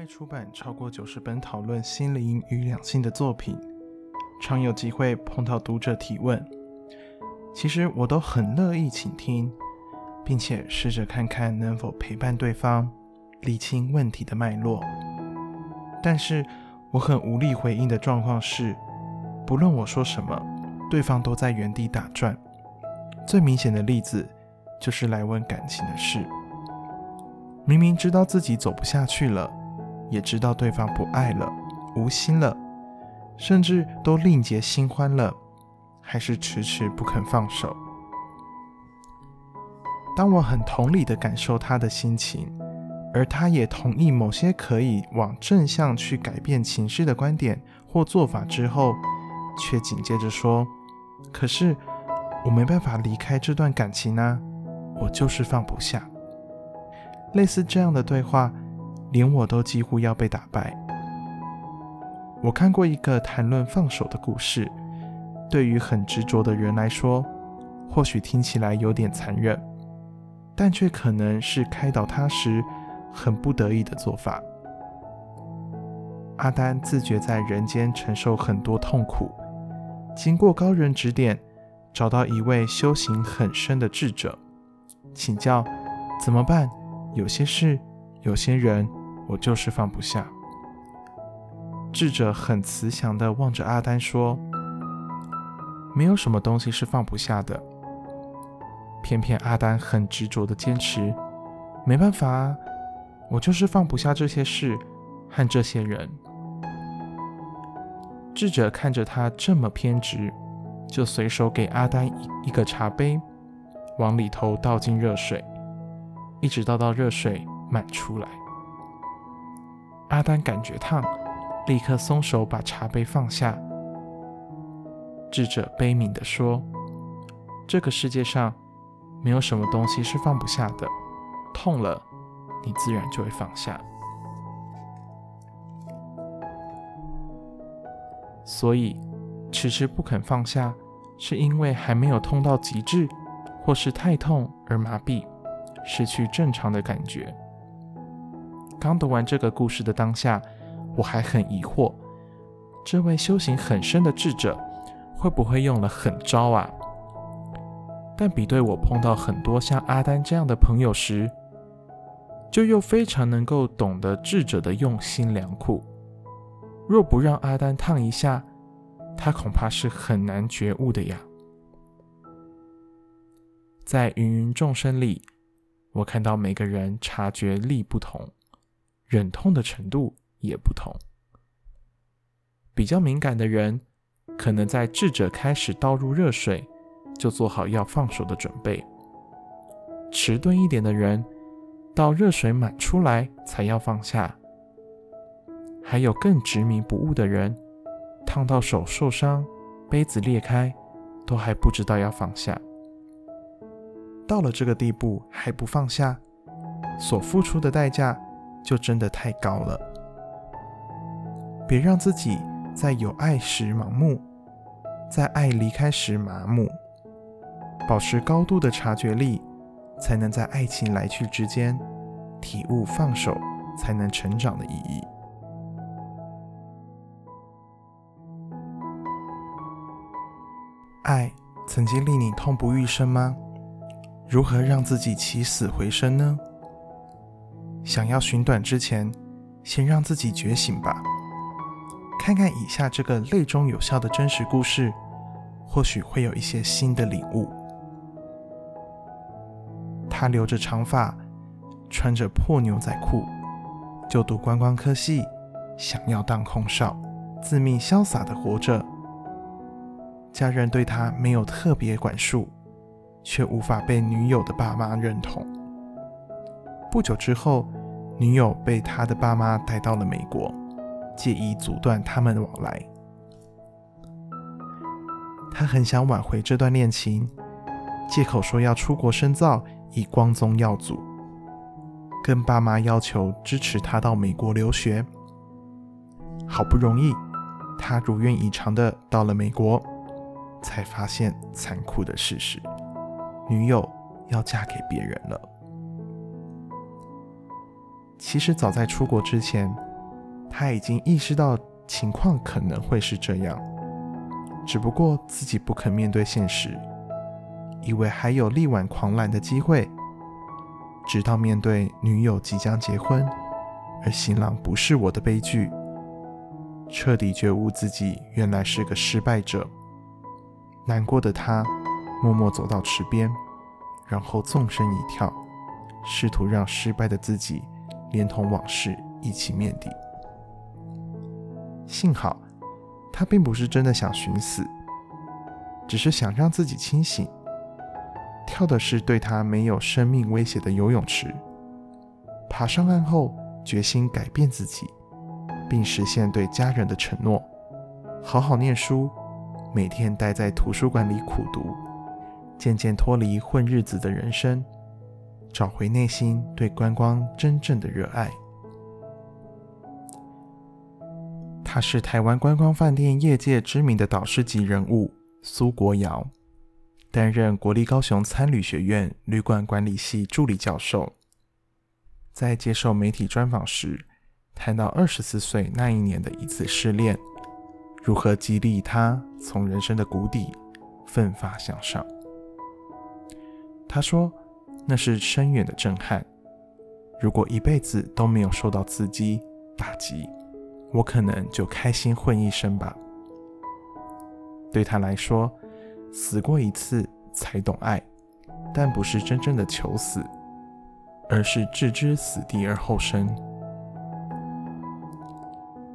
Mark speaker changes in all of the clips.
Speaker 1: 为出版超过九十本讨论心灵与两性的作品，常有机会碰到读者提问。其实我都很乐意倾听，并且试着看看能否陪伴对方理清问题的脉络。但是我很无力回应的状况是，不论我说什么，对方都在原地打转。最明显的例子就是来问感情的事，明明知道自己走不下去了。也知道对方不爱了，无心了，甚至都另结新欢了，还是迟迟不肯放手。当我很同理的感受他的心情，而他也同意某些可以往正向去改变情绪的观点或做法之后，却紧接着说：“可是我没办法离开这段感情啊，我就是放不下。”类似这样的对话。连我都几乎要被打败。我看过一个谈论放手的故事，对于很执着的人来说，或许听起来有点残忍，但却可能是开导他时很不得已的做法。阿丹自觉在人间承受很多痛苦，经过高人指点，找到一位修行很深的智者，请教怎么办？有些事，有些人。我就是放不下。智者很慈祥的望着阿丹说：“没有什么东西是放不下的。”偏偏阿丹很执着的坚持：“没办法，我就是放不下这些事和这些人。”智者看着他这么偏执，就随手给阿丹一一个茶杯，往里头倒进热水，一直倒到热水满出来。阿丹感觉烫，立刻松手把茶杯放下。智者悲悯地说：“这个世界上没有什么东西是放不下的，痛了，你自然就会放下。所以，迟迟不肯放下，是因为还没有痛到极致，或是太痛而麻痹，失去正常的感觉。”刚读完这个故事的当下，我还很疑惑，这位修行很深的智者会不会用了狠招啊？但比对我碰到很多像阿丹这样的朋友时，就又非常能够懂得智者的用心良苦。若不让阿丹烫一下，他恐怕是很难觉悟的呀。在芸芸众生里，我看到每个人察觉力不同。忍痛的程度也不同。比较敏感的人，可能在智者开始倒入热水，就做好要放手的准备；迟钝一点的人，到热水满出来才要放下；还有更执迷不悟的人，烫到手受伤，杯子裂开，都还不知道要放下。到了这个地步还不放下，所付出的代价。就真的太高了。别让自己在有爱时盲目，在爱离开时麻木。保持高度的察觉力，才能在爱情来去之间体悟放手才能成长的意义。爱曾经令你痛不欲生吗？如何让自己起死回生呢？想要寻短之前，先让自己觉醒吧。看看以下这个泪中有笑的真实故事，或许会有一些新的领悟。他留着长发，穿着破牛仔裤，就读观光科系，想要当空少，自命潇洒的活着。家人对他没有特别管束，却无法被女友的爸妈认同。不久之后，女友被他的爸妈带到了美国，借以阻断他们的往来。他很想挽回这段恋情，借口说要出国深造，以光宗耀祖，跟爸妈要求支持他到美国留学。好不容易，他如愿以偿的到了美国，才发现残酷的事实：女友要嫁给别人了。其实早在出国之前，他已经意识到情况可能会是这样，只不过自己不肯面对现实，以为还有力挽狂澜的机会，直到面对女友即将结婚，而新郎不是我的悲剧，彻底觉悟自己原来是个失败者。难过的他，默默走到池边，然后纵身一跳，试图让失败的自己连同往事一起面壁。幸好，他并不是真的想寻死，只是想让自己清醒。跳的是对他没有生命威胁的游泳池。爬上岸后，决心改变自己，并实现对家人的承诺：好好念书。每天待在图书馆里苦读，渐渐脱离混日子的人生，找回内心对观光真正的热爱。他是台湾观光饭店业界知名的导师级人物苏国尧，担任国立高雄参旅学院旅馆管理系助理教授。在接受媒体专访时，谈到二十四岁那一年的一次失恋。如何激励他从人生的谷底奋发向上？他说：“那是深远的震撼。如果一辈子都没有受到刺激打击，我可能就开心混一生吧。”对他来说，死过一次才懂爱，但不是真正的求死，而是置之死地而后生。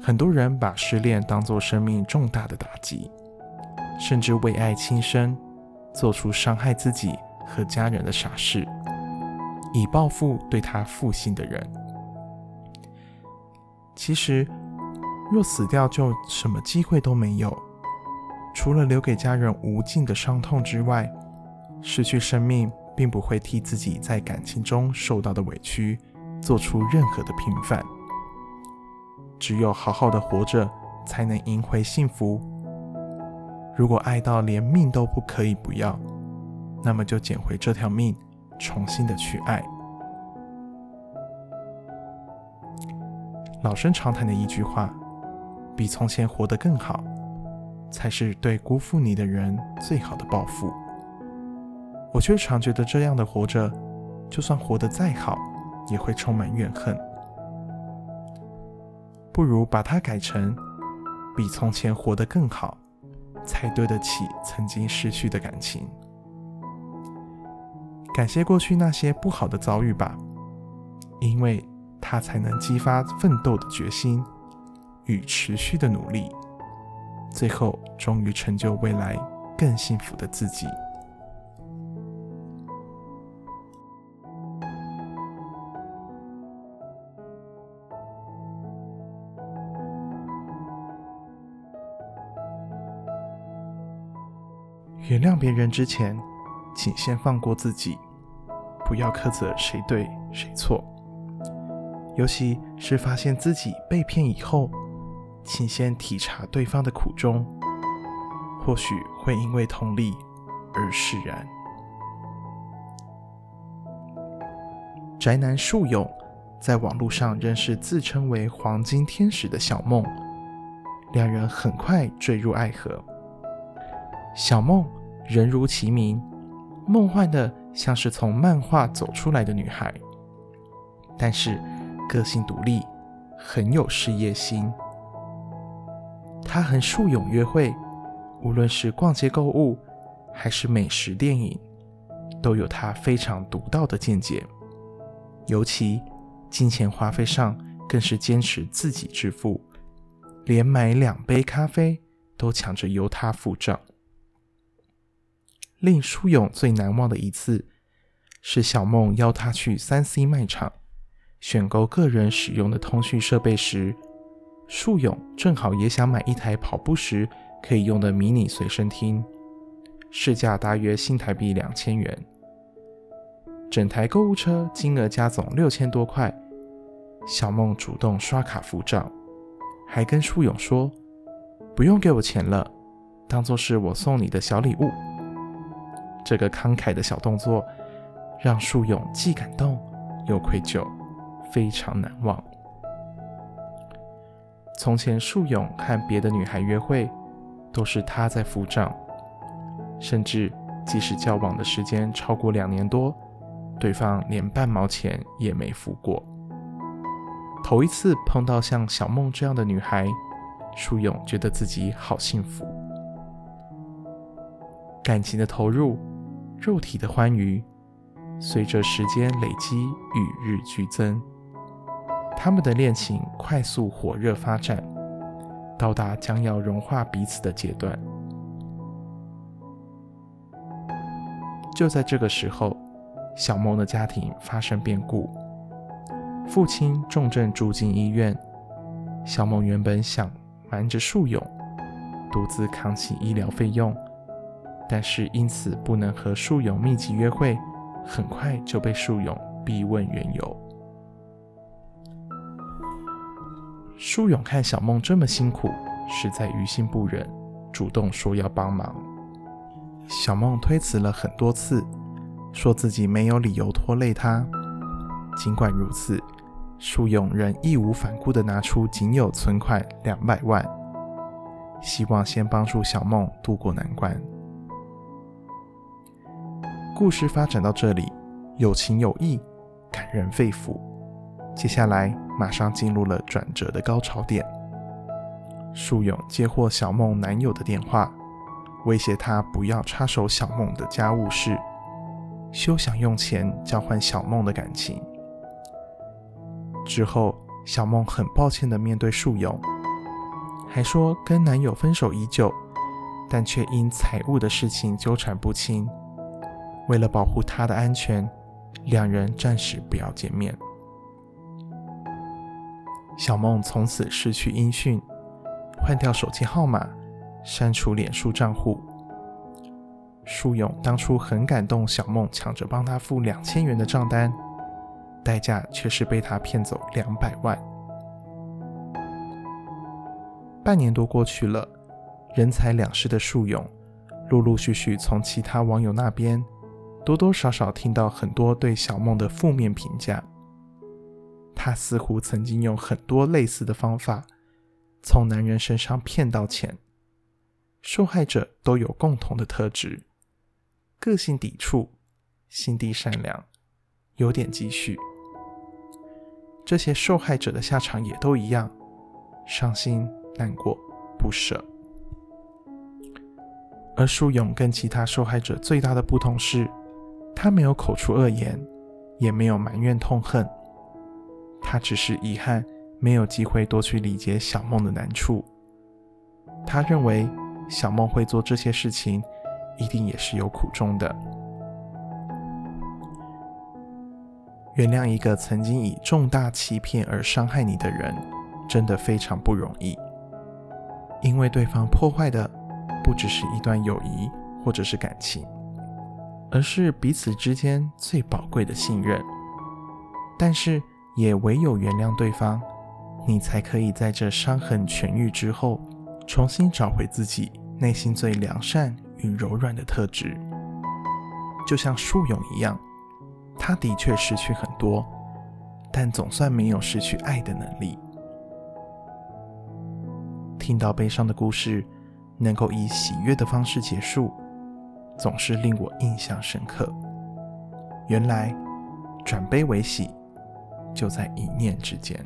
Speaker 1: 很多人把失恋当作生命重大的打击，甚至为爱轻生，做出伤害自己和家人的傻事，以报复对他负心的人。其实，若死掉就什么机会都没有，除了留给家人无尽的伤痛之外，失去生命并不会替自己在感情中受到的委屈做出任何的平反。只有好好的活着，才能赢回幸福。如果爱到连命都不可以不要，那么就捡回这条命，重新的去爱。老生常谈的一句话：“比从前活得更好，才是对辜负你的人最好的报复。”我却常觉得这样的活着，就算活得再好，也会充满怨恨。不如把它改成比从前活得更好，才对得起曾经失去的感情。感谢过去那些不好的遭遇吧，因为它才能激发奋斗的决心与持续的努力，最后终于成就未来更幸福的自己。原谅别人之前，请先放过自己，不要苛责谁对谁错。尤其是发现自己被骗以后，请先体察对方的苦衷，或许会因为同理而释然。宅男树勇在网络上认识自称为“黄金天使”的小梦，两人很快坠入爱河。小梦。人如其名，梦幻的像是从漫画走出来的女孩，但是个性独立，很有事业心。她和树勇约会，无论是逛街购物，还是美食电影，都有她非常独到的见解。尤其金钱花费上，更是坚持自己支付，连买两杯咖啡都抢着由她付账。令舒勇最难忘的一次，是小梦邀他去三 C 卖场选购个人使用的通讯设备时，舒勇正好也想买一台跑步时可以用的迷你随身听，市价大约新台币两千元。整台购物车金额加总六千多块，小梦主动刷卡付账，还跟舒勇说：“不用给我钱了，当做是我送你的小礼物。”这个慷慨的小动作，让树勇既感动又愧疚，非常难忘。从前树勇和别的女孩约会，都是他在付账，甚至即使交往的时间超过两年多，对方连半毛钱也没付过。头一次碰到像小梦这样的女孩，树勇觉得自己好幸福。感情的投入，肉体的欢愉，随着时间累积与日俱增。他们的恋情快速火热发展，到达将要融化彼此的阶段。就在这个时候，小梦的家庭发生变故，父亲重症住进医院。小梦原本想瞒着树勇，独自扛起医疗费用，但是因此不能和树勇密集约会，很快就被树勇逼问缘由。树勇看小梦这么辛苦，实在于心不忍，主动说要帮忙。小梦推辞了很多次，说自己没有理由拖累他。尽管如此，树勇仍义无反顾地拿出仅有存款两百万，希望先帮助小梦渡过难关。故事发展到这里，有情有义，感人肺腑。接下来马上进入了转折的高潮点。树勇接获小梦男友的电话，威胁他不要插手小梦的家务事，休想用钱交换小梦的感情。之后，小梦很抱歉地面对树勇，还说跟男友分手已久，但却因财务的事情纠缠不清。为了保护他的安全，两人暂时不要见面。小梦从此失去音讯，换掉手机号码，删除脸书账户。树勇当初很感动，小梦抢着帮他付两千元的账单，代价却是被他骗走两百万。半年多过去了，人财两失的树勇，陆陆续续从其他网友那边，多多少少听到很多对小梦的负面评价。他似乎曾经用很多类似的方法从男人身上骗到钱。受害者都有共同的特质：个性抵触、心地善良、有点积蓄。这些受害者的下场也都一样：伤心、难过、不舍。而舒勇跟其他受害者最大的不同是，他没有口出恶言，也没有埋怨痛恨。他只是遗憾没有机会多去理解小梦的难处。他认为小梦会做这些事情，一定也是有苦衷的。原谅一个曾经以重大欺骗而伤害你的人，真的非常不容易。因为对方破坏的不只是一段友谊或者是感情，而是彼此之间最宝贵的信任。但是。也唯有原谅对方，你才可以在这伤痕痊愈之后，重新找回自己内心最良善与柔软的特质。就像树勇一样，他的确失去很多，但总算没有失去爱的能力。听到悲伤的故事，能够以喜悦的方式结束，总是令我印象深刻。原来，转悲为喜。就在一念之间。